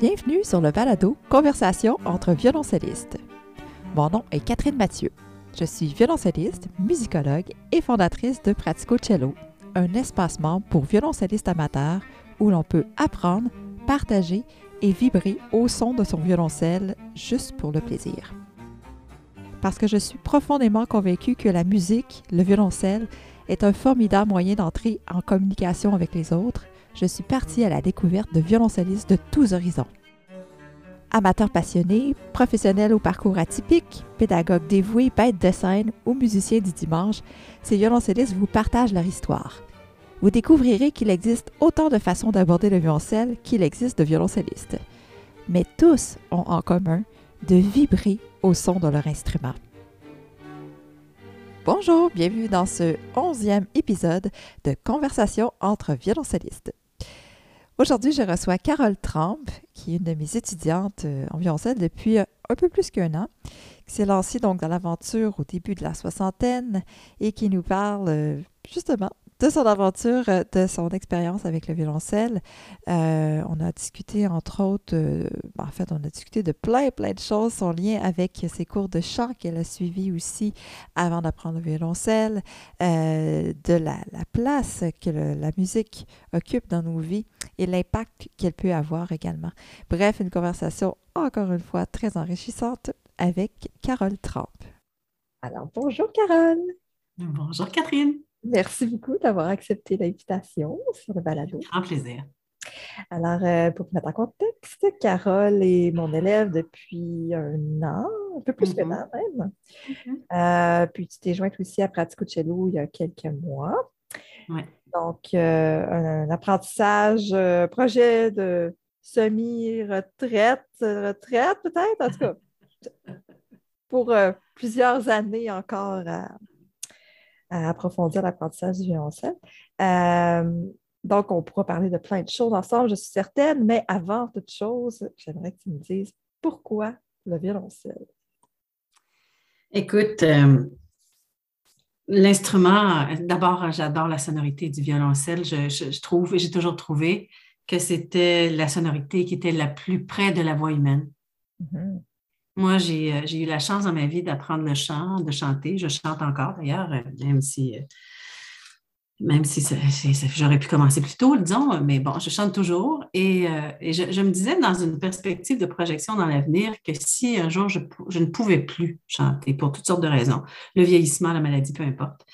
Bienvenue sur le balado Conversation entre violoncellistes. Mon nom est Catherine Mathieu. Je suis violoncelliste, musicologue et fondatrice de Pratico Cello, un espace membre pour violoncellistes amateurs où l'on peut apprendre, partager et vibrer au son de son violoncelle juste pour le plaisir. Parce que je suis profondément convaincue que la musique, le violoncelle, est un formidable moyen d'entrer en communication avec les autres, je suis partie à la découverte de violoncellistes de tous horizons. Amateurs passionnés, professionnels au parcours atypique, pédagogues dévoués, bêtes de scène ou musiciens du dimanche, ces violoncellistes vous partagent leur histoire. Vous découvrirez qu'il existe autant de façons d'aborder le violoncelle qu'il existe de violoncellistes. Mais tous ont en commun de vibrer au son de leur instrument. Bonjour, bienvenue dans ce onzième épisode de Conversation entre violoncellistes. Aujourd'hui, je reçois Carole Trump, qui est une de mes étudiantes euh, en violoncelle depuis euh, un peu plus qu'un an, qui s'est lancée donc dans l'aventure au début de la soixantaine et qui nous parle euh, justement de son aventure, euh, de son expérience avec le violoncelle. Euh, on a discuté, entre autres, euh, ben, en fait, on a discuté de plein, plein de choses, son lien avec ses cours de chant qu'elle a suivis aussi avant d'apprendre le violoncelle, de la, place que la musique occupe dans nos vies et l'impact qu'elle peut avoir également. Bref, une conversation, encore une fois, très enrichissante avec Carole Trump. Alors, bonjour Carole. Bonjour Catherine. Merci beaucoup d'avoir accepté l'invitation sur le balado. Un plaisir. Alors, euh, pour mettre en contexte, Carole est mon élève depuis un an, un peu plus qu'un mm-hmm. an même. Mm-hmm. Euh, puis tu t'es jointe aussi à Pratico Cello il y a quelques mois. Donc, euh, un, apprentissage, projet de semi-retraite, retraite peut-être, en tout cas, pour plusieurs années encore à, à approfondir l'apprentissage du violoncelle. Euh, donc, on pourra parler de plein de choses ensemble, je suis certaine, mais avant toute chose, j'aimerais que tu me dises pourquoi le violoncelle? Écoute, euh, l'instrument, d'abord, j'adore la sonorité du violoncelle. Je, je, trouve, j'ai toujours trouvé que c'était la sonorité qui était la plus près de la voix humaine. Mm-hmm. Moi, euh, j'ai eu la chance dans ma vie d'apprendre le chant, de chanter. Je chante encore d'ailleurs, euh, même si, euh, même si j'aurais pu commencer plus tôt, disons, mais bon, je chante toujours. Et, je, me disais dans une perspective de projection dans l'avenir que si un jour je, ne pouvais plus chanter pour toutes sortes de raisons, le vieillissement, la maladie, peu importe,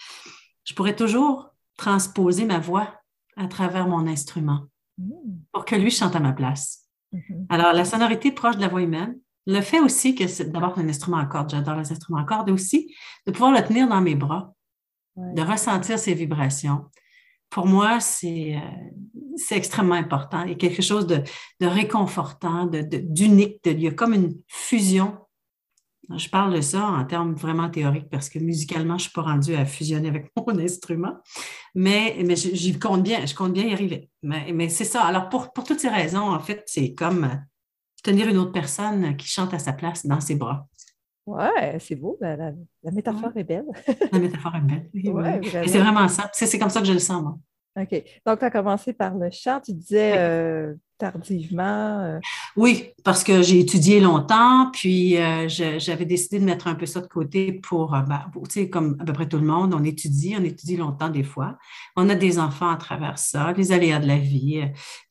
je pourrais toujours transposer ma voix à travers mon instrument mmh. pour que lui chante à ma place. Mmh Alors, la sonorité proche de la voix humaine, le fait aussi que c'est d'abord un instrument à cordes, j'adore les instruments à cordes, et aussi de pouvoir le tenir dans mes bras, de ressentir ses vibrations. Pour moi, c'est euh, extrêmement important et quelque chose de, réconfortant, d'unique. De, il y a comme une fusion. Je parle de ça en termes vraiment théoriques parce que musicalement, je ne suis pas rendue à fusionner avec mon instrument, mais, mais j'y compte bien, je compte bien y arriver. Mais, mais c'est ça. Alors, pour, pour toutes ces raisons, en fait, c'est comme tenir une autre personne qui chante à sa place dans ses bras. Ouais, c'est beau, la, la, métaphore est belle. la métaphore est belle. Et c'est vraiment ça. C'est comme ça que je le sens, moi. OK. Donc, tu as commencé par le chant. Tu disais euh, tardivement. Euh. Oui, parce que j'ai étudié longtemps, puis euh, j'avais décidé de mettre un peu ça de côté pour, ben, tu sais, comme à peu près tout le monde, on étudie, on étudie longtemps des fois. On a des enfants à travers ça, les aléas de la vie,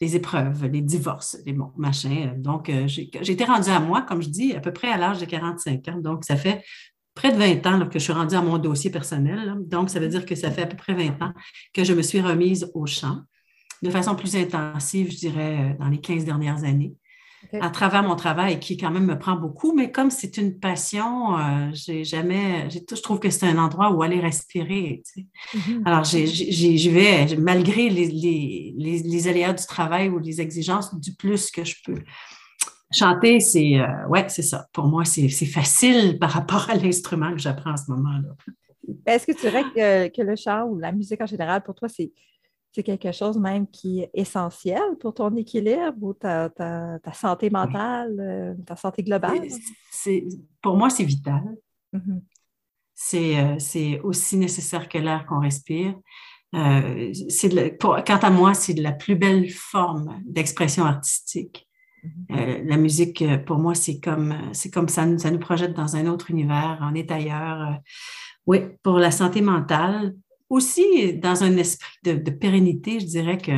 les épreuves, les divorces, les bons machins. Donc, j'ai été rendue à moi, comme je dis, à peu près à l'âge de 45 ans. Donc, ça fait près de 20 ans que je suis rendue à mon dossier personnel. Donc, ça veut dire que ça fait à peu près 20 ans que je me suis remise au chant de façon plus intensive, je dirais, euh, dans les 15 dernières années. à travers mon travail qui quand même me prend beaucoup, mais comme c'est une passion, euh, j'ai jamais, je trouve que c'est un endroit où aller respirer. Mm-hmm. Alors, j'y vais malgré les, les, les, aléas du travail ou les exigences du plus que je peux. Chanter, c'est euh, ouais, c'est ça. Pour moi, c'est facile par rapport à l'instrument que j'apprends en ce moment-là. Est-ce que tu dirais que, que, le chant ou la musique en général, pour toi, c'est quelque chose même qui est essentiel pour ton équilibre ou ta, ta, santé mentale, euh, ta santé globale? pour moi, c'est vital. Mm-hmm. Euh, c'est aussi nécessaire que l'air qu'on respire. quant à moi, c'est la plus belle forme d'expression artistique. Mm-hmm. la musique, pour moi, c'est comme, c'est comme ça, ça nous projette dans un autre univers, on est ailleurs. oui, pour la santé mentale, aussi dans un esprit de, pérennité, je dirais que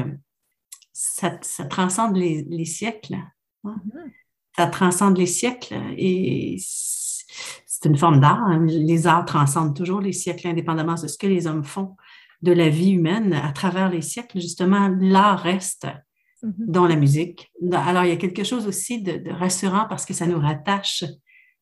ça, transcende les, siècles. Hein. Mm-hmm. Ça transcende les siècles et c'est une forme d'art. Hein. Les arts transcendent toujours les siècles, indépendamment de ce que les hommes font de la vie humaine à travers les siècles. Justement, l'art reste mm-hmm. dans la musique. Alors, il y a quelque chose aussi de, rassurant parce que ça nous rattache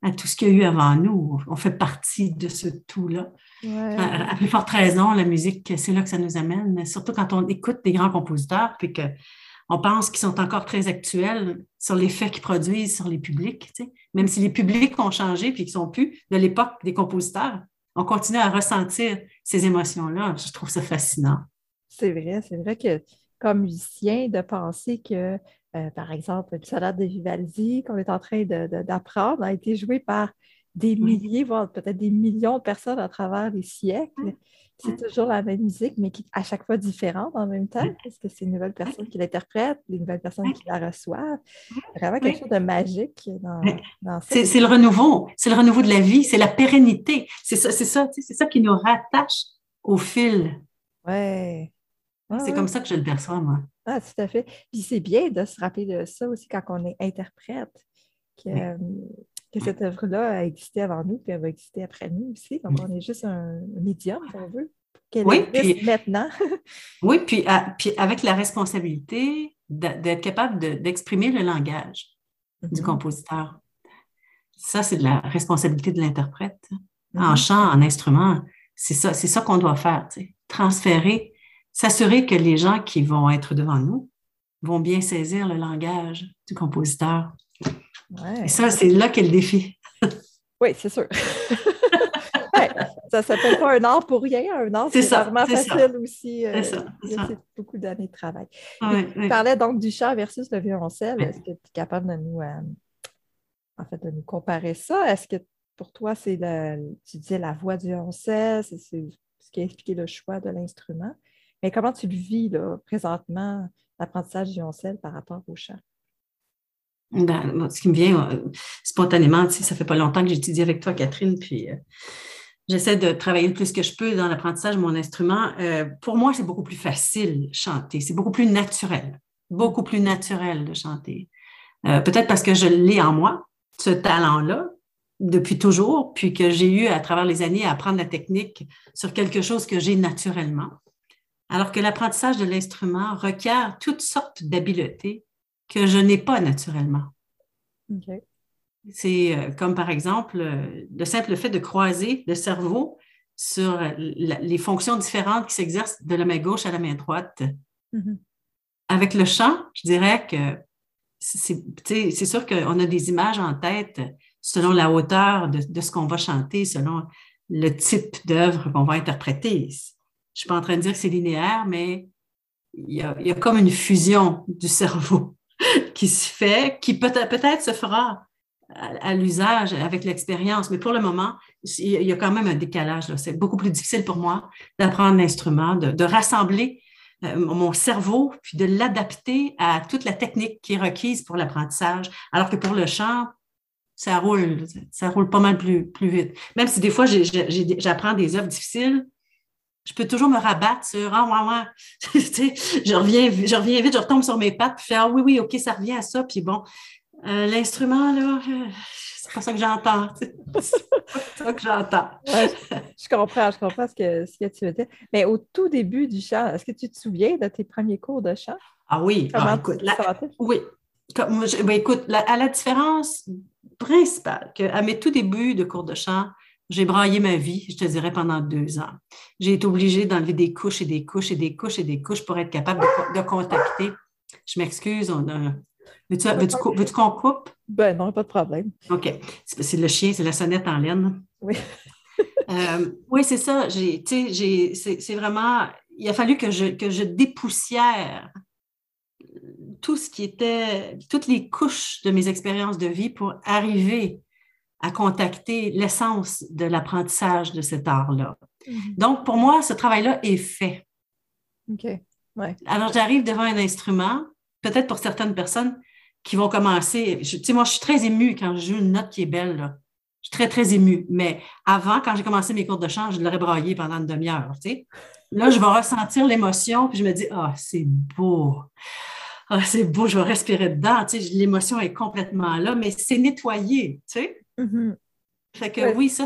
à tout ce qu'il y a eu avant nous. On fait partie de ce tout-là. À, plus forte raison, la musique, c'est là que ça nous amène, surtout quand on écoute des grands compositeurs, puis qu'on pense qu'ils sont encore très actuels sur l'effet qu'ils produisent sur les publics. Même si les publics ont changé puis qu'ils sont plus de l'époque des compositeurs, on continue à ressentir ces émotions-là. Je trouve ça fascinant. C'est vrai, c'est vrai que comme musicien, de penser que, euh, par exemple, le sonate de Vivaldi qu'on est en train d'apprendre a été joué par des milliers, voire peut-être des millions de personnes à travers les siècles. C'est toujours la même musique, mais qui à chaque fois différente en même temps, parce que c'est une nouvelle personne qui l'interprète, les nouvelles personnes qui la reçoivent? Vraiment quelque chose de magique dans, dans C'est le renouveau, c'est le renouveau de la vie, c'est la pérennité. C'est ça, c'est ça, c'est ça qui nous rattache au fil. Ouais. C'est comme ça que je le perçois, moi. Ah, tout à fait. Puis c'est bien de se rappeler de ça aussi quand on est interprète. Que, euh, que cette œuvre-là a existé avant nous, puis elle va exister après nous aussi. Donc, on est juste un médium, si on veut, qu'elle oui, puis, maintenant. oui, puis, puis, avec la responsabilité d'être capable d'exprimer le langage du mhm. compositeur. Ça, c'est de la responsabilité de l'interprète. En mhm. chant, en instrument, c'est ça, c'est ça qu'on doit faire, transférer, s'assurer que les gens qui vont être devant nous vont bien saisir le langage du compositeur. Et ça, c'est là qu'est le défi. oui, c'est sûr. ça ne s'appelle pas un art pour rien. Un art, c'est vraiment facile aussi. Euh, c'est beaucoup d'années de travail. tu parlais donc du chant versus le violoncelle. Est-ce que tu es capable de nous, euh, en fait, de nous comparer ça? Est-ce que pour toi, c'est tu disais la voix du violoncelle, c'est ce qui a expliqué le choix de l'instrument? Mais comment tu le vis là, présentement, l'apprentissage du violoncelle par rapport au chant? Ben, ce qui me vient euh, spontanément, tu sais, ça fait pas longtemps que j'étudie avec toi, Catherine, puis euh, j'essaie de travailler le plus que je peux dans l'apprentissage de mon instrument. Euh, pour moi, c'est beaucoup plus facile chanter, c'est beaucoup plus naturel, beaucoup plus naturel de chanter. Peut-être parce que je l'ai en moi, ce talent-là, depuis toujours, puis que j'ai eu à travers les années à apprendre la technique sur quelque chose que j'ai naturellement. Alors que l'apprentissage de l'instrument requiert toutes sortes d'habiletés que je n'ai pas naturellement. C'est euh, comme par exemple euh, le simple fait de croiser le cerveau sur les fonctions différentes qui s'exercent de la main gauche à la main droite. Mm-hmm. Avec le chant, je dirais que c'est sûr qu'on a des images en tête selon la hauteur de, ce qu'on va chanter, selon le type d'œuvre qu'on va interpréter. Je suis pas en train de dire que c'est linéaire, mais il y, a, il y, a, comme une fusion du cerveau qui se fait, qui peut-être peut se fera à, l'usage avec l'expérience, mais pour le moment, il y a quand même un décalage. C'est beaucoup plus difficile pour moi d'apprendre l'instrument, de, rassembler euh, mon cerveau, puis de l'adapter à toute la technique qui est requise pour l'apprentissage, alors que pour le chant, ça roule, ça roule pas mal plus, plus vite. Même si des fois, j'apprends des œuvres difficiles, je peux toujours me rabattre sur Ah, ouais, ouais. je, reviens, je reviens vite, je retombe sur mes pattes, puis je fais Ah oui, oui, OK, ça revient à ça. Puis bon, euh, l'instrument, là, euh, c'est pas ça que j'entends. c'est pas ça que j'entends. je comprends, je comprends ce que, ce que tu veux dire. Mais au tout début du chant, est-ce que tu te souviens de tes premiers cours de chant? Ah oui, ah, écoute, oui. Comme, ben, écoute, à la différence principale qu'à mes tout débuts de cours de chant, j'ai braillé ma vie, je te dirais, pendant deux ans. J'ai été obligée d'enlever des couches et des couches et des couches et des couches pour être capable de, contacter. Je m'excuse, on a... Veux-tu qu'on coupe? Ben non, pas de problème. OK. C'est le chien, c'est la sonnette en laine. Oui. Euh, oui, c'est ça. C'est vraiment... Il a fallu que je, que je dépoussière tout ce qui était, toutes les couches de mes expériences de vie pour arriver à contacter l'essence de l'apprentissage de cet art-là. Mhm. Donc, pour moi, ce travail-là est fait. OK. Ouais. Alors, j'arrive devant un instrument, peut-être pour certaines personnes, qui vont commencer. Tu sais, moi, je suis très émue quand je joue une note qui est belle. Là. Je suis très, très émue. Mais avant, quand j'ai commencé mes cours de chant, je l'aurais braillé pendant une demi-heure. Tu sais. Là, je vais ressentir l'émotion, puis je me dis, ah, c'est beau. Ah, c'est beau, je vais respirer dedans. Tu sais, l'émotion est complètement là, mais c'est nettoyé. Tu sais. Mm-hmm. Fait que oui, ça,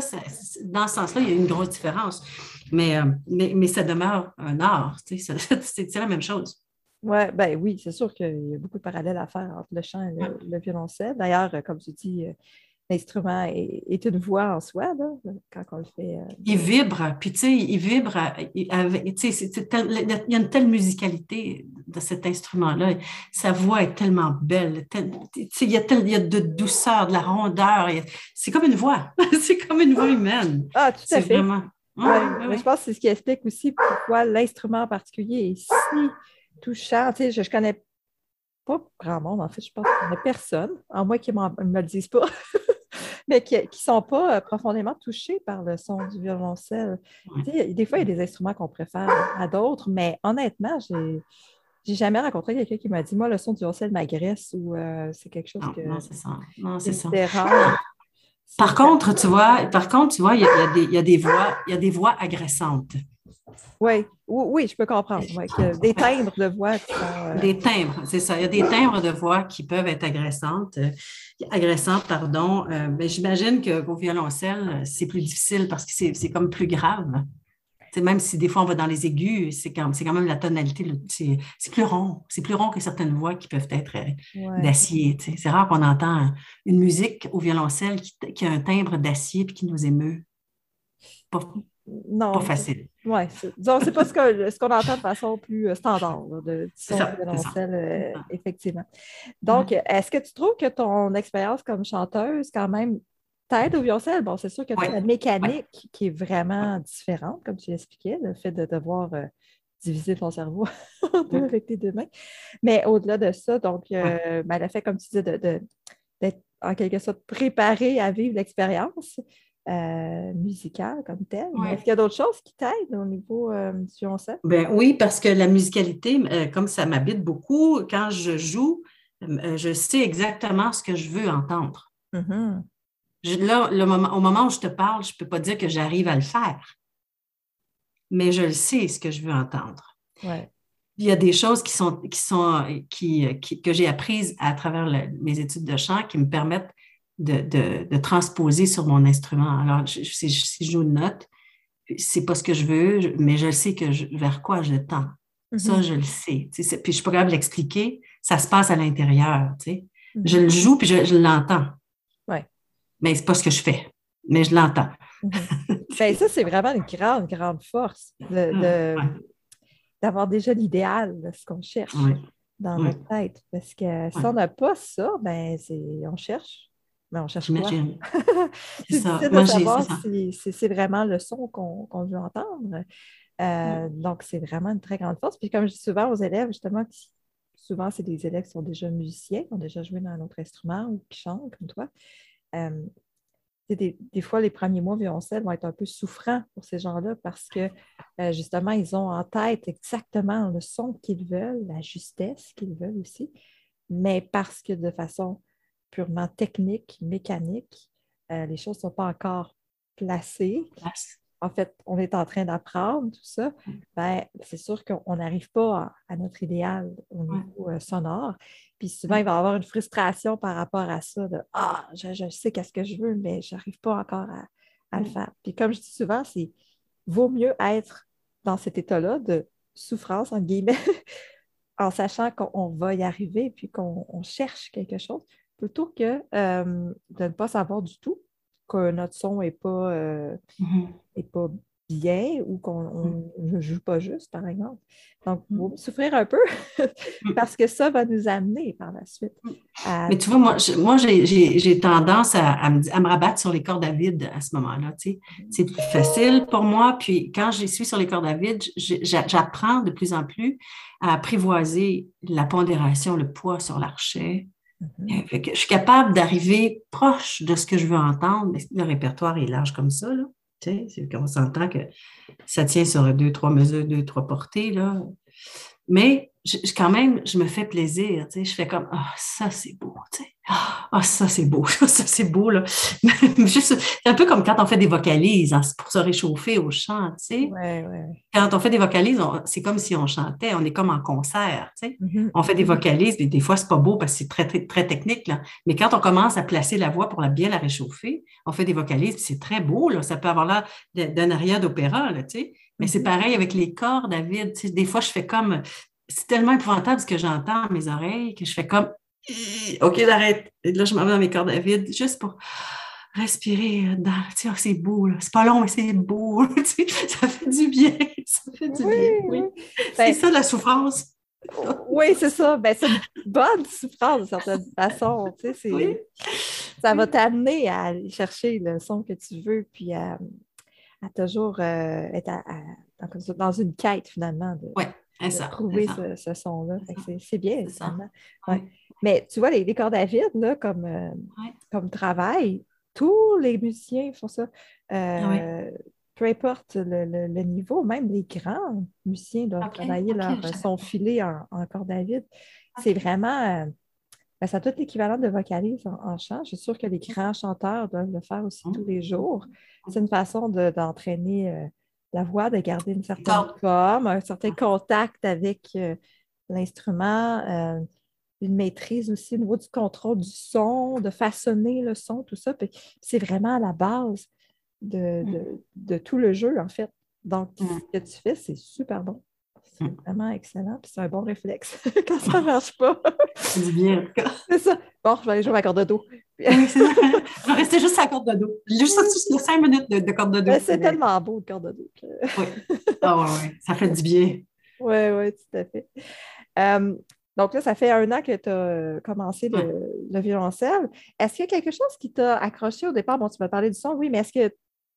dans ce sens-là, il y a une grosse différence. Mais, euh, mais, mais, ça demeure un art. Tu sais, c'est la même chose. Ouais, ben oui, c'est sûr qu'il y a beaucoup de parallèles à faire entre le chant et le, violoncelle. D'ailleurs, comme tu dis, euh, l'instrument est, une voix en soi, là, quand on le fait. Euh, il vibre, puis tu sais, il vibre, il, y a une telle musicalité de cet instrument-là. Sa voix est tellement belle, il, y a il y a de douceur, de la rondeur. C'est comme une voix, c'est comme une voix humaine. Ah, tout à fait. Vraiment... Ouais, Je pense que c'est ce qui explique aussi pourquoi l'instrument en particulier est si touchant. Tu sais, je ne connais pas grand monde, en fait, je pense qu'il n'y a personne, en moins qu'ils ne me le disent pas, mais qui ne sont pas euh, profondément touchés par le son du violoncelle. des fois, il y a des instruments qu'on préfère à d'autres, mais honnêtement, j'ai. J'ai jamais rencontré quelqu'un qui m'a dit Moi, le son du violoncelle m'agresse ou euh, c'est quelque chose que. Non, c'est ça. Non, c'est ça. Par contre, tu vois, par contre, tu vois, il y, y, a des voix, il y a des voix agressantes. Oui, oui, je peux comprendre. des timbres de voix. Euh, des timbres, c'est ça. Il y a des timbres de voix qui peuvent être agressantes. Euh, agressantes, pardon. Euh, ben, j'imagine qu'au violoncelle, c'est plus difficile parce que c'est comme plus grave. même si des fois on va dans les aigus, c'est quand, quand, même la tonalité, c'est plus rond. C'est plus rond que certaines voix qui peuvent être d'acier. C'est rare qu'on entend une musique au violoncelle qui, qui a un timbre d'acier et qui nous émeut. Pas, non. Pas facile. Oui, c'est pas ce qu'on ce qu'on entend de façon plus euh, standard de son violoncelle, euh, effectivement. Donc, est-ce que tu trouves que ton expérience comme chanteuse, quand même, t'aide au violoncelle? Bon, c'est sûr que tu as la mécanique qui est vraiment différente, comme tu l'expliquais, le fait de devoir euh, diviser ton cerveau avec tes deux mains. Mais au-delà de ça, donc, ben, le fait, comme tu disais, d'être en quelque sorte préparé à vivre l'expérience. Euh, musical comme tel. Est-ce qu'il y a d'autres choses qui t'aident au niveau euh, du? Ben, oui, parce que la musicalité, euh, comme ça m'habite beaucoup, quand je joue, je sais exactement ce que je veux entendre. Mm-hmm. là, le moment, au moment où je te parle, je ne peux pas dire que j'arrive à le faire, mais je le sais ce que je veux entendre. Il y a des choses qui sont, qui sont, qui, que j'ai apprises à travers mes études de chant qui me permettent de, transposer sur mon instrument. Alors, si, je joue une note, c'est pas ce que je veux, mais je sais que vers quoi je tends. Ça, mm-hmm. je le sais. Puis je suis pas capable de l'expliquer. Ça se passe à l'intérieur. Mm-hmm. Je le joue puis je, l'entends. Ouais. Mais c'est pas ce que je fais. Mais je l'entends. Mm-hmm. Ben, ça, c'est vraiment une grande, grande force d'avoir déjà l'idéal de ce qu'on cherche dans notre tête. Parce que si on n'a pas ça, ben, on cherche mais on cherche quoi? c'est ça. de savoir si, c'est vraiment le son qu'on veut entendre. Euh, donc, c'est vraiment une très grande force. Puis comme je dis souvent aux élèves, justement, souvent, c'est des élèves qui sont déjà musiciens, qui ont déjà joué dans un autre instrument ou qui chantent comme toi. Euh, des, des, fois, les premiers mois violoncelle vont être un peu souffrants pour ces gens-là parce que euh, justement, ils ont en tête exactement le son qu'ils veulent, la justesse qu'ils veulent aussi, mais parce que de façon purement technique, mécanique. Euh, les choses ne sont pas encore placées. En fait, on est en train d'apprendre tout ça. Mm. Ben, c'est sûr qu'on n'arrive pas à, notre idéal au niveau euh, sonore. Puis souvent, il va y avoir une frustration par rapport à ça de Ah, je, sais qu'est-ce que je veux, mais je n'arrive pas encore à, le mm. faire. Puis comme je dis souvent, c'est vaut mieux être dans cet état-là de souffrance, en guillemets, en sachant qu'on va y arriver puis qu'on cherche quelque chose, plutôt que euh, de ne pas savoir du tout que notre son n'est pas, euh, mm-hmm. pas bien ou qu'on ne mm. joue pas juste, par exemple. Donc, il mm. souffrir un peu mm. parce que ça va nous amener par la suite. Mais tu vois, moi, moi j'ai tendance à, me, rabattre sur les cordes à vide à ce moment-là. Tu sais. C'est plus facile pour moi. Puis quand je suis sur les cordes à vide, j'apprends de plus en plus à apprivoiser la pondération, le poids sur l'archet. Je suis capable d'arriver proche de ce que je veux entendre, mais le répertoire est large comme ça. Là. Tu sais, s'entend que ça tient sur deux, trois mesures, deux, trois portées. Là. Mais quand même, je me fais plaisir, tu sais, je fais comme, ah, ça c'est beau, tu sais, ah, ça c'est beau, ça c'est beau, là. c'est un peu comme quand on fait des vocalises hein, pour se réchauffer au chant, tu sais. Quand on fait des vocalises, c'est comme si on chantait, on est comme en concert, tu sais. Mm-hmm. On fait des mm-hmm. vocalises, mais des fois c'est pas beau parce que c'est très, très, très technique, là. Mais quand on commence à placer la voix pour la, bien la réchauffer, on fait des vocalises, c'est très beau, là. Ça peut avoir l'air d'un aria d'opéra, là, tu sais. Mais c'est mm-hmm. pareil avec les corps, David. Tu sais, des fois, je fais comme c'est tellement épouvantable ce que j'entends à mes oreilles que je fais comme OK, j'arrête. Et là, je m'en vais dans mes cordes à vide juste pour respirer dans. Tu sais, oh, c'est beau, là. C'est pas long, mais c'est beau. ça fait du bien. Ça fait du bien. Oui. C'est ben ça la souffrance. oui, c'est ça. Ben, c'est une bonne souffrance, de certaine façon. Tu sais, Ça va t'amener à aller chercher le son que tu veux, puis à, toujours euh, être dans une quête, finalement. De, ouais de trouver ce, son-là. C'est bien, ça. Mais tu vois, les, cordes à vide, là, comme, euh, comme travail, tous les musiciens font ça. Euh, peu importe le, niveau, même les grands musiciens doivent travailler leur son filé en, en corde à vide. C'est vraiment. Euh, ben, ça doit être l'équivalent de vocalise en, chant. Je suis sûre que les grands chanteurs doivent le faire aussi mmh. tous les jours. C'est une façon d'entraîner la voix, de garder une certaine forme, un certain contact avec euh, l'instrument, euh, une maîtrise aussi au niveau du contrôle du son, de façonner le son, tout ça. C'est vraiment la base mm. de, tout le jeu, en fait. Donc, mm. ce que tu fais, c'est super bon. C'est vraiment excellent. Puis c'est un bon réflexe quand ça ne marche pas. c'est bien, C'est ça. Bon, je vais aller jouer ma corde de dos. je vais rester juste à la corde de dos. Juste cinq minutes de, corde de dos. c'est tellement beau, le corde de dos. oui. Ah ouais, ouais. Ça fait du bien. Oui, oui, tout à fait. Donc là, ça fait un an que tu as euh, commencé le, violoncelle. Est-ce qu'il y a quelque chose qui t'a accroché au départ? Bon, tu m'as parlé du son, oui, mais est-ce que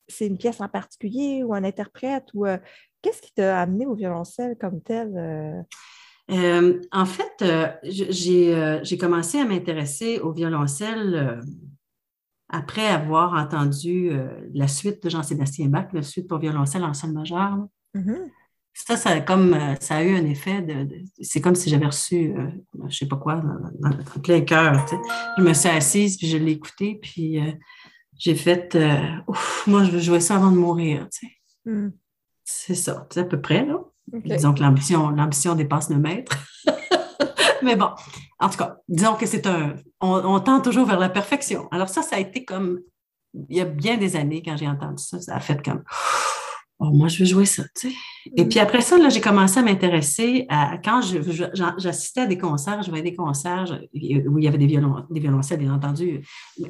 c'est une pièce en particulier ou un interprète ou euh, qu'est-ce qui t'a amené au violoncelle comme tel? Euh, en fait, euh, euh, j'ai commencé à m'intéresser au violoncelle après avoir entendu la suite de Jean-Sébastien Bach, la suite pour violoncelle en sol majeur. Mm-hmm. Ça, ça, comme, ça a eu un effet de. c'est comme si j'avais reçu, je ne sais pas quoi, dans, plein cœur. Je me suis assise, puis je l'ai écouté, puis j'ai fait ouf, moi, je veux jouer ça avant de mourir. Mm. C'est ça, c'est à peu près, là. Disons que l'ambition, l'ambition dépasse le maître. Mais bon, en tout cas, disons que c'est un. On, tend toujours vers la perfection. Alors, ça, ça a été comme. Il y a bien des années, quand j'ai entendu ça, ça a fait comme. Oh, moi, je veux jouer ça, tu sais. Et puis après ça, là, j'ai commencé à m'intéresser à. Quand j'assistais à des concerts, je voyais des concerts où il y avait des, violon, des violoncelles, bien entendu,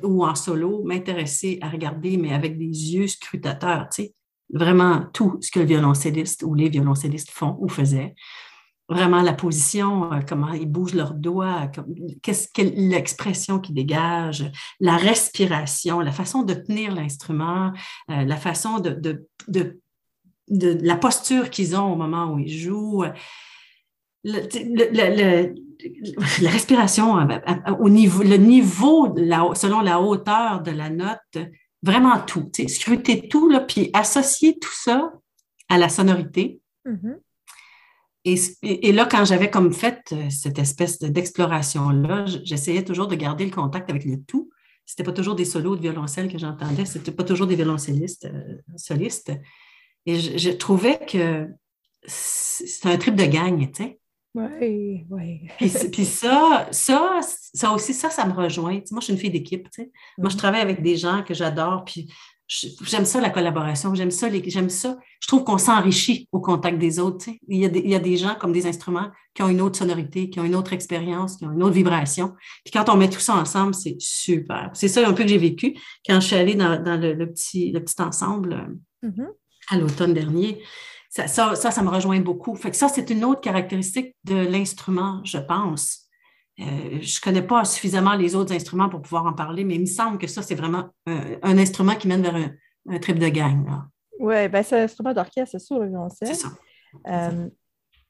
ou en solo, m'intéresser à regarder, mais avec des yeux scrutateurs, tu sais vraiment tout ce que le violoncelliste ou les violoncellistes font ou faisaient. Vraiment la position, euh, comment ils bougent leurs doigts, qu'est-ce que l'expression qu'ils dégagent, la respiration, la façon de tenir l'instrument, euh, la façon de, de, la posture qu'ils ont au moment où ils jouent. la respiration euh, au niveau, le niveau, selon la hauteur de la note, vraiment tout, scruter tout, là, puis associer tout ça à la sonorité. Mm-hmm. et, là, quand j'avais comme fait euh, cette espèce d'exploration-là, j'essayais toujours de garder le contact avec le tout. C'était pas toujours des solos de violoncelle que j'entendais, c'était pas toujours des violoncellistes euh, solistes. Et je, trouvais que c'est un trip de gagne, tu sais. Oui, oui. puis, ça, ça, ça aussi, ça, ça me rejoint. moi, je suis une fille d'équipe. Moi, je mm-hmm. travaille avec des gens que j'adore, puis j'aime ça, la collaboration. J'aime ça, j'aime ça. Je trouve qu'on s'enrichit au contact des autres. Il y, a des, il y, a des, gens comme des instruments qui ont une autre sonorité, qui ont une autre expérience, qui ont une autre vibration. Puis quand on met tout ça ensemble, c'est super. C'est ça un peu que j'ai vécu quand je suis allée dans, le, petit, le petit ensemble mm-hmm. à l'automne dernier ça, ça, ça, me rejoint beaucoup. Fait que ça, c'est une autre caractéristique de l'instrument, je pense. Euh, je ne connais pas suffisamment les autres instruments pour pouvoir en parler, mais il me semble que ça, c'est vraiment un, instrument qui mène vers un, trip de gang. Oui, ben, c'est un instrument d'orchestre, c'est sûr, on sait. C'est ça. Euh,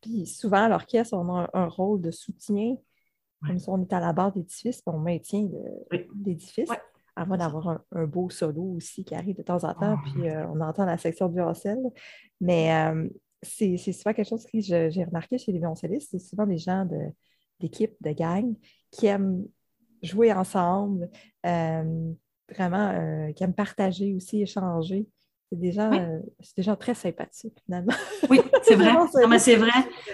puis souvent, l'orchestre, on a un, rôle de soutien. Comme si on est à la base d'édifice, on maintient l'édifice avant d'avoir un, beau solo aussi qui arrive de temps en temps, ah, puis euh, on entend la section de violoncelle. Mais euh, c'est souvent quelque chose que j'ai remarqué chez les violoncellistes. C'est souvent des gens d'équipe, de, gang, qui aiment jouer ensemble, euh, vraiment, qui aiment partager aussi, échanger. C'est des, gens, des gens très sympathiques, finalement. Oui, c'est vrai. non, mais c'est vrai.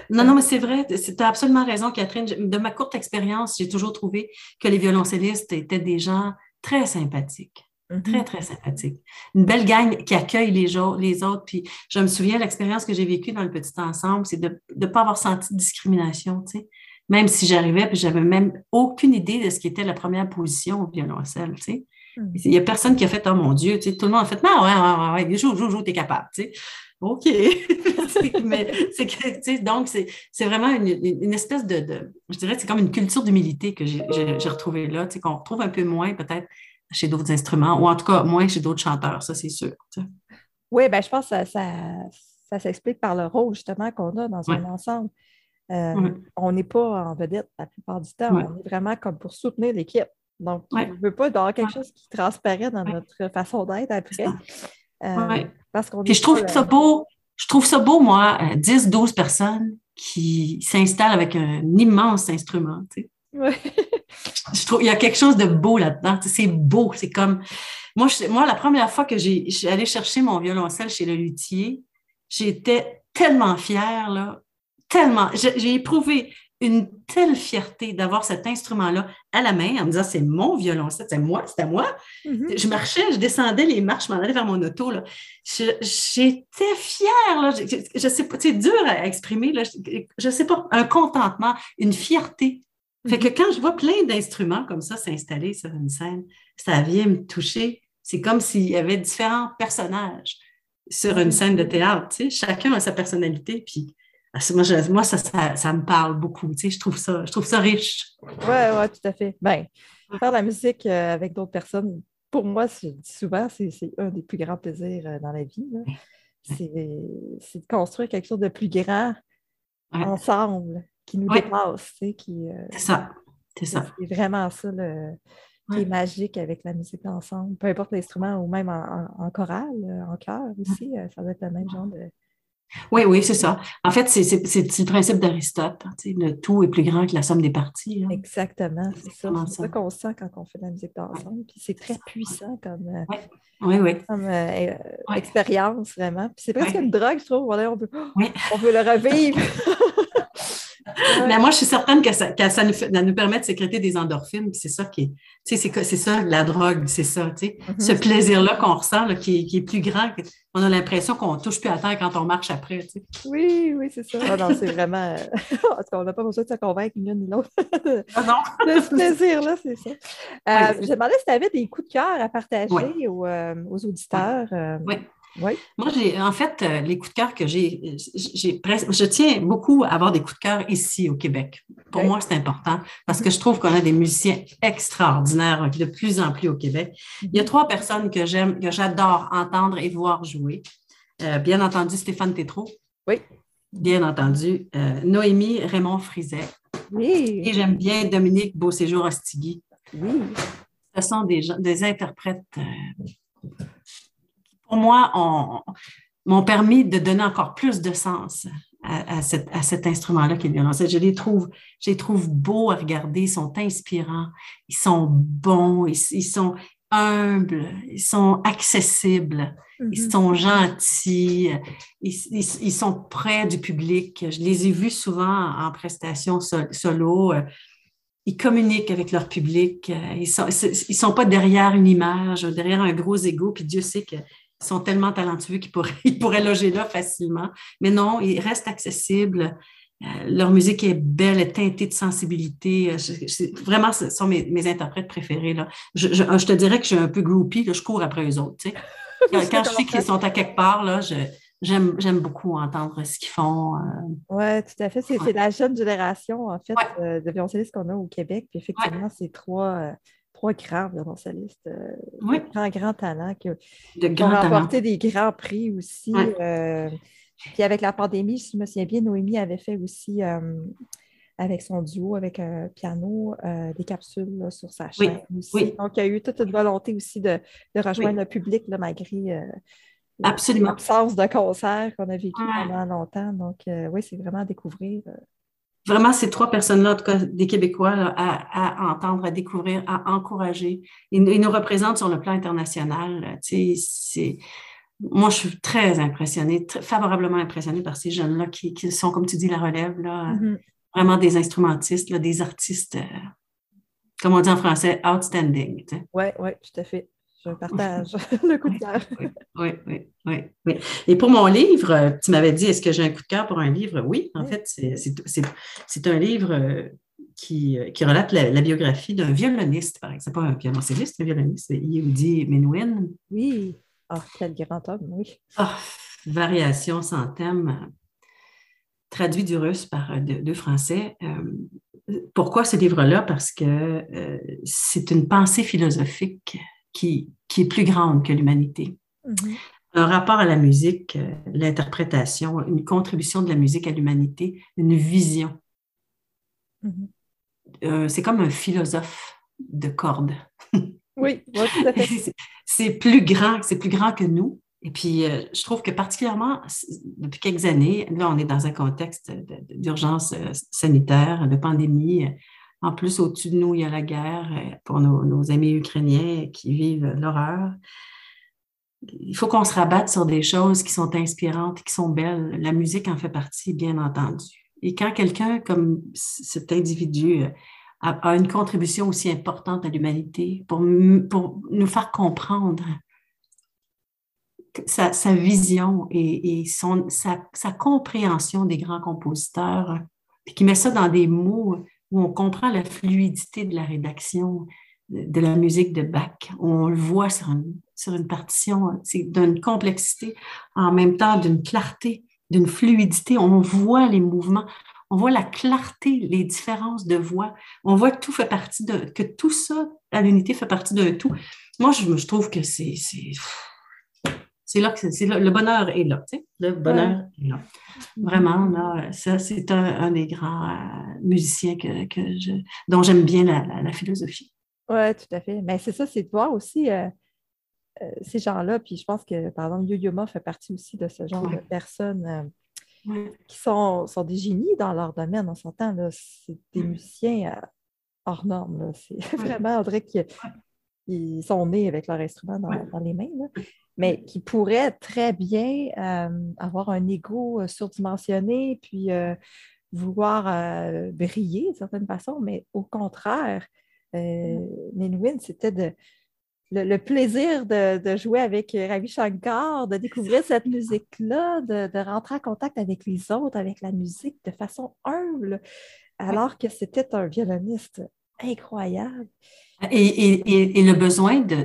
Non, non, mais c'est vrai. Tu as absolument raison, Catherine. De ma courte expérience, j'ai toujours trouvé que les violoncellistes étaient des gens très sympathiques. Mm-hmm. Très, très sympathiques. Une belle gang qui accueille les, les autres. Puis je me souviens, l'expérience que j'ai vécue dans le petit ensemble, c'est de ne pas avoir senti de discrimination, tu sais. Même si j'arrivais, puis j'avais même aucune idée de ce qui était la première position au violoncelle, tu sais. Mm. Il n'y a personne qui a fait, oh mon Dieu, tu sais, tout le monde a fait, non, ouais, ouais, ouais, joue, joue, joue, t'es capable, tu sais. OK. mais c'est que, tu sais, donc, c'est vraiment une, une, espèce de, de je dirais, c'est comme une culture d'humilité que j'ai retrouvée là, tu sais, qu'on retrouve un peu moins peut-être chez d'autres instruments, ou en tout cas moins chez d'autres chanteurs, ça c'est sûr. Oui, ben, je pense que ça, ça, s'explique par le rôle justement qu'on a dans un ensemble. Euh, on n'est pas en vedette la plupart du temps, on est vraiment comme pour soutenir l'équipe. Donc, on ne veut pas avoir quelque chose qui transparaît dans notre façon d'être après. Euh, parce qu'on Puis je trouve ça beau, je trouve ça beau, moi, 10-12 euh, personnes qui s'installent avec un immense instrument. Tu je trouve il y a quelque chose de beau là-dedans. C'est beau. C'est comme. Moi, moi, la première fois que j'ai allé chercher mon violoncelle chez le luthier, j'étais tellement fière, là. Tellement. J'ai éprouvé une telle fierté d'avoir cet instrument-là à la main en me disant c'est mon violoncelle, c'est moi, c'est à moi. Mm-hmm. Je marchais, je descendais les marches, je m'en allais vers mon auto. J'étais fière. Là. Je, je, sais pas, c'est dur à exprimer. Là. Je, je sais pas, un contentement, une fierté fait que mhm. quand je vois plein d'instruments comme ça s'installer sur une scène, ça vient me toucher. C'est comme s'il y avait différents personnages sur une scène de théâtre. Chacun a sa personnalité. Puis moi, ça, ça, me parle beaucoup. Tu sais, je trouve ça, je trouve ça riche. Oui, oui, tout à fait. Ben, faire de la musique euh, avec d'autres personnes, pour moi, souvent, c'est un des plus grands plaisirs euh, dans la vie. C'est de construire quelque chose de plus grand ensemble qui nous dépasse, tu sais. Euh, c'est ça, c'est ça. C'est vraiment ça qui est magique avec la musique d'ensemble, peu importe l'instrument ou même en, chorale, en chœur aussi, ça va être le même genre de... Oui, oui, c'est ça. En fait, c'est le principe d'Aristote. Hein, le tout est plus grand que la somme des parties. Hein. Exactement, c'est ça. C'est ça, qu'on sent quand on fait de la musique d'ensemble. Puis c'est très puissant comme, euh, oui, oui. comme expérience, vraiment. Puis c'est presque une drogue, je trouve. On peut, on peut le revivre. Mais moi, je suis certaine que ça, ça, nous, permet de sécréter des endorphines. C'est ça qui est, c'est ça la drogue, c'est ça, tu sais. Mm-hmm. Ce plaisir-là qu'on ressent, qui, est plus grand, on a l'impression qu'on ne touche plus à terre quand on marche après, tu sais. Oui, oui, c'est ça. Ah non, c'est vraiment, on n'a pas besoin de se convaincre l'une ni l'autre. ah non. ce plaisir-là, c'est ça. Euh, je demandais si tu avais des coups de cœur à partager aux, euh, aux, auditeurs. Euh, oui. Moi, j'ai en fait euh, les coups de cœur que j'ai, j'ai je tiens beaucoup à avoir des coups de cœur ici au Québec. Pour moi, c'est important parce que je trouve qu'on a des musiciens extraordinaires de plus en plus au Québec. Il y a trois personnes que j'aime, que j'adore entendre et voir jouer. Euh, bien entendu, Stéphane Tétrault. Oui. Bien entendu, euh, Noémie Raymond Frizet. Oui. Et j'aime bien Dominique Beauséjour-Ostigui. Oui. Ce sont des, des interprètes pour moi, m'ont permis de donner encore plus de sens à, cet instrument-là qui est le violoncelle. Je les trouve, je les trouve beaux à regarder, ils sont inspirants, ils sont bons, ils, sont humbles, ils sont accessibles, ils mm-hmm. sont gentils, ils, sont près du public. Je les ai vus souvent en prestation solo. Ils communiquent avec leur public. Ils ne sont, ils sont pas derrière une image, derrière un gros ego, puis Dieu sait que sont tellement talentueux qu'ils pourraient, loger là facilement. Mais non, ils restent accessibles. Euh, leur musique est belle, est teintée de sensibilité. vraiment, ce sont mes, interprètes préférés. Là. Je, te dirais que je suis un peu groupie, je cours après eux autres. Quand, je sais qu'ils sont à quelque part, là, j'aime beaucoup entendre ce qu'ils font. Euh. Oui, tout à fait. C'est la jeune génération, en fait, euh, de violoncellistes qu'on a au Québec. Puis effectivement, c'est trois trois grands violoncellistes, euh, oui. grand, grand talent, qui, ont remporté des grands prix aussi. Euh, puis avec la pandémie, si je me souviens bien, Noémie avait fait aussi, euh, avec son duo, avec un piano, des capsules sur sa chaîne aussi. Donc, il y a eu toute une volonté aussi de, rejoindre le public malgré Absolument. L'absence de concert qu'on a vécu pendant longtemps. Donc, euh, oui, c'est vraiment à découvrir. Euh. Vraiment, ces trois personnes-là, en tout cas des Québécois, à, entendre, à découvrir, à encourager. Ils, nous représentent sur le plan international. Moi, je suis très impressionnée, favorablement impressionnée par ces jeunes-là qui, sont, comme tu dis, la relève, là, mm-hmm. vraiment des instrumentistes, des artistes, euh, comme on dit en français, outstanding. Oui, oui, tout à fait je partage le coup de cœur. Oui, oui, oui, oui, Et pour mon livre, tu m'avais dit, est-ce que j'ai un coup de cœur pour un livre? Oui, en fait, c'est un livre euh, qui, euh, qui relate la, biographie d'un violoniste, par exemple. pas un violoncelliste, un violoniste, Yehudi Menuhin. Oui, oh, quel grand homme, oui. Oh, variation sans thème, traduit du russe par euh, deux, Français. pourquoi ce livre-là? Parce que c'est une pensée philosophique qui, qui est plus grande que l'humanité. Mm-hmm. Un rapport à la musique, euh, l'interprétation, une contribution de la musique à l'humanité, une vision. Mm-hmm. Euh, c'est comme un philosophe de cordes. oui, tout à fait. c'est plus grand, c'est plus grand que nous. Et puis, euh, je trouve que particulièrement depuis quelques années, là, on est dans un contexte d'urgence sanitaire, de pandémie. En plus, au-dessus de nous, il y a la guerre euh, pour nos, amis ukrainiens qui vivent l'horreur. Il faut qu'on se rabatte sur des choses qui sont inspirantes, qui sont belles. La musique en fait partie, bien entendu. Et quand quelqu'un comme cet individu euh, a, une contribution aussi importante à l'humanité pour, pour nous faire comprendre sa, vision et, son, sa, sa, compréhension des grands compositeurs, et qui met ça dans des mots où on comprend la fluidité de la rédaction de la musique de Bach. On le voit sur une, partition, c'est d'une complexité, en même temps d'une clarté, d'une fluidité. On voit les mouvements, on voit la clarté, les différences de voix. On voit que tout fait partie de, que tout ça, à l'unité, fait partie d'un tout. Moi, je, trouve que c'est là que c'est le bonheur est là, tu sais, le bonheur est là. Vraiment, là, ça, c'est un, des grands euh, musiciens que, que je, dont j'aime bien la, philosophie. Oui, tout à fait. Mais c'est ça, c'est de voir aussi euh, euh, ces gens-là. Puis je pense que, par exemple, Yo-Yo fait partie aussi de ce genre de personnes qui sont, sont, des génies dans leur domaine. On s'entend, c'est des musiciens hors normes. C'est vraiment, on dirait qu'ils sont nés avec leur instrument dans, dans les mains. Là mais qui pourrait très bien euh, avoir un ego euh, surdimensionné, puis euh, vouloir briller d'une certaine façon, mais au contraire, Menuhin, c'était le, plaisir de, jouer avec Ravi Shankar, de découvrir cette musique-là, de, rentrer en contact avec les autres, avec la musique de façon humble, alors que c'était un violoniste incroyable. Et, le besoin de,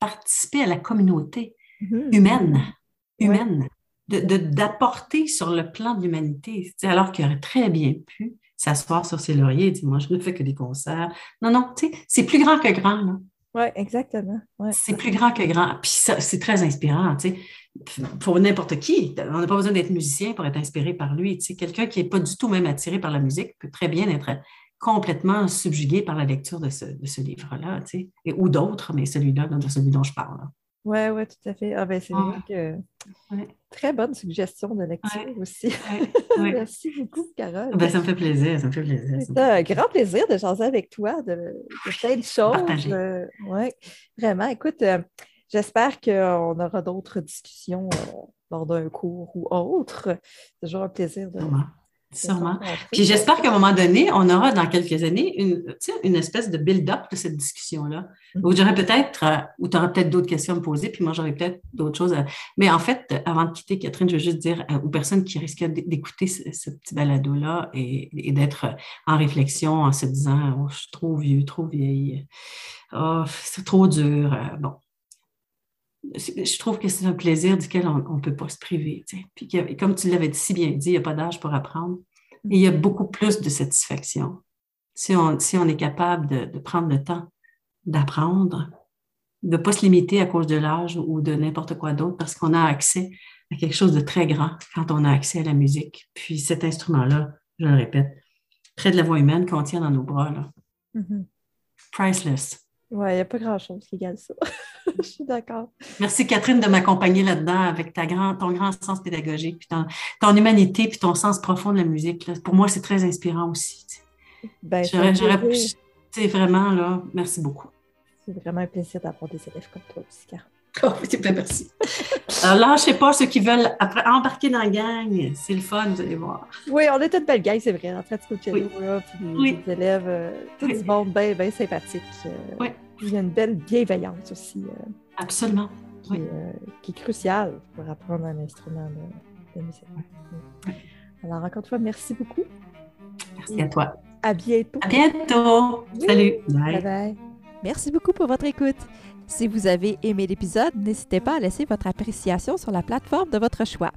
participer à la communauté mm-hmm. humaine, humaine, d'apporter sur le plan de l'humanité, alors qu'il aurait très bien pu s'asseoir sur ses lauriers et dire, moi, je ne fais que des concerts. Non, non, tu sais, c'est plus grand que grand, là. Oui, exactement. C'est plus grand que grand. Puis c'est très inspirant, tu sais. Pour n'importe qui, on n'a pas besoin d'être musicien pour être inspiré par lui. Tu sais, quelqu'un qui n'est pas du tout même attiré par la musique peut très bien être complètement subjugué par la lecture de ce, de ce livre-là, tu sais, et, ou d'autres, mais celui-là, celui dont je parle. Oui, oui, tout à fait. Ah, ben, c'est que... très bonne suggestion de lecture aussi. Merci beaucoup, Carole. Ben, ça me fait plaisir, ça me fait plaisir. C'est un grand plaisir de jaser avec toi de, de plein de choses. Euh, oui, vraiment. Écoute, euh, j'espère qu'on aura d'autres discussions euh, lors d'un cours ou autre. C'est toujours un plaisir de, Sûrement. Puis j'espère qu'à un moment donné, on aura dans quelques années une, une espèce de build-up de cette discussion-là. Mm-hmm. Où j'aurais peut-être, euh, où tu auras peut-être d'autres questions à me poser, puis moi j'aurais peut-être d'autres choses. À... Mais en fait, avant de quitter, Catherine, je veux juste dire euh, aux personnes qui risquent d'écouter ce, petit balado-là et, d'être en réflexion en se disant oh, Je suis trop vieux, trop vieille, oh, c'est trop dur. Euh, bon, je trouve que c'est un plaisir duquel on ne peut pas se priver. Puis comme tu l'avais si bien dit, il n'y a pas d'âge pour apprendre. Et il y a beaucoup plus de satisfaction si on, si on est capable de, prendre le temps d'apprendre, de ne pas se limiter à cause de l'âge ou de n'importe quoi d'autre, parce qu'on a accès à quelque chose de très grand quand on a accès à la musique. Puis cet instrument-là, je le répète, près de la voix humaine qu'on tient dans nos bras. Là. Mm-hmm. Priceless. Oui, il n'y a pas grand-chose qui égale ça. Je suis d'accord. Merci, Catherine, de m'accompagner là-dedans avec ta grand, ton grand sens pédagogique, puis ton, humanité, puis ton sens profond de la musique. Pour moi, c'est très inspirant aussi. Ben, c'est vraiment, là, merci beaucoup. C'est vraiment un plaisir d'avoir des élèves comme toi aussi, Carole. Oh, bien, merci. Alors là, je sais pas, ceux qui veulent après embarquer dans la gang, c'est le fun, vous allez voir. Oui, on est une belle gang, c'est vrai, en fait, Cello, oui. là, puis des élèves, euh, tout du monde bien, bien sympathique. Euh, oui. Il y a une belle bienveillance aussi. Euh, Absolument. Qui, qui, est cruciale pour apprendre un instrument de, musique. Alors, encore une fois, merci beaucoup. Merci à toi. À bientôt. À bientôt. Salut. bye. bye. Merci beaucoup pour votre écoute. Si vous avez aimé l'épisode, n'hésitez pas à laisser votre appréciation sur la plateforme de votre choix.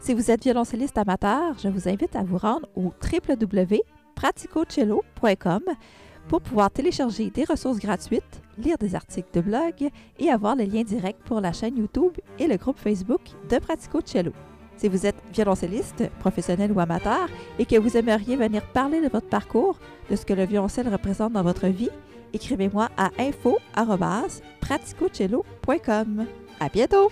Si vous êtes violoncelliste amateur, je vous invite à vous rendre au www.praticocello.com pour pouvoir télécharger des ressources gratuites, lire des articles de blog et avoir les liens directs pour la chaîne YouTube et le groupe Facebook de Pratico Cello. Si vous êtes violoncelliste, professionnel ou amateur et que vous aimeriez venir parler de votre parcours, de ce que le violoncelle représente dans votre vie, écrivez-moi à info.praticocello.com. À bientôt!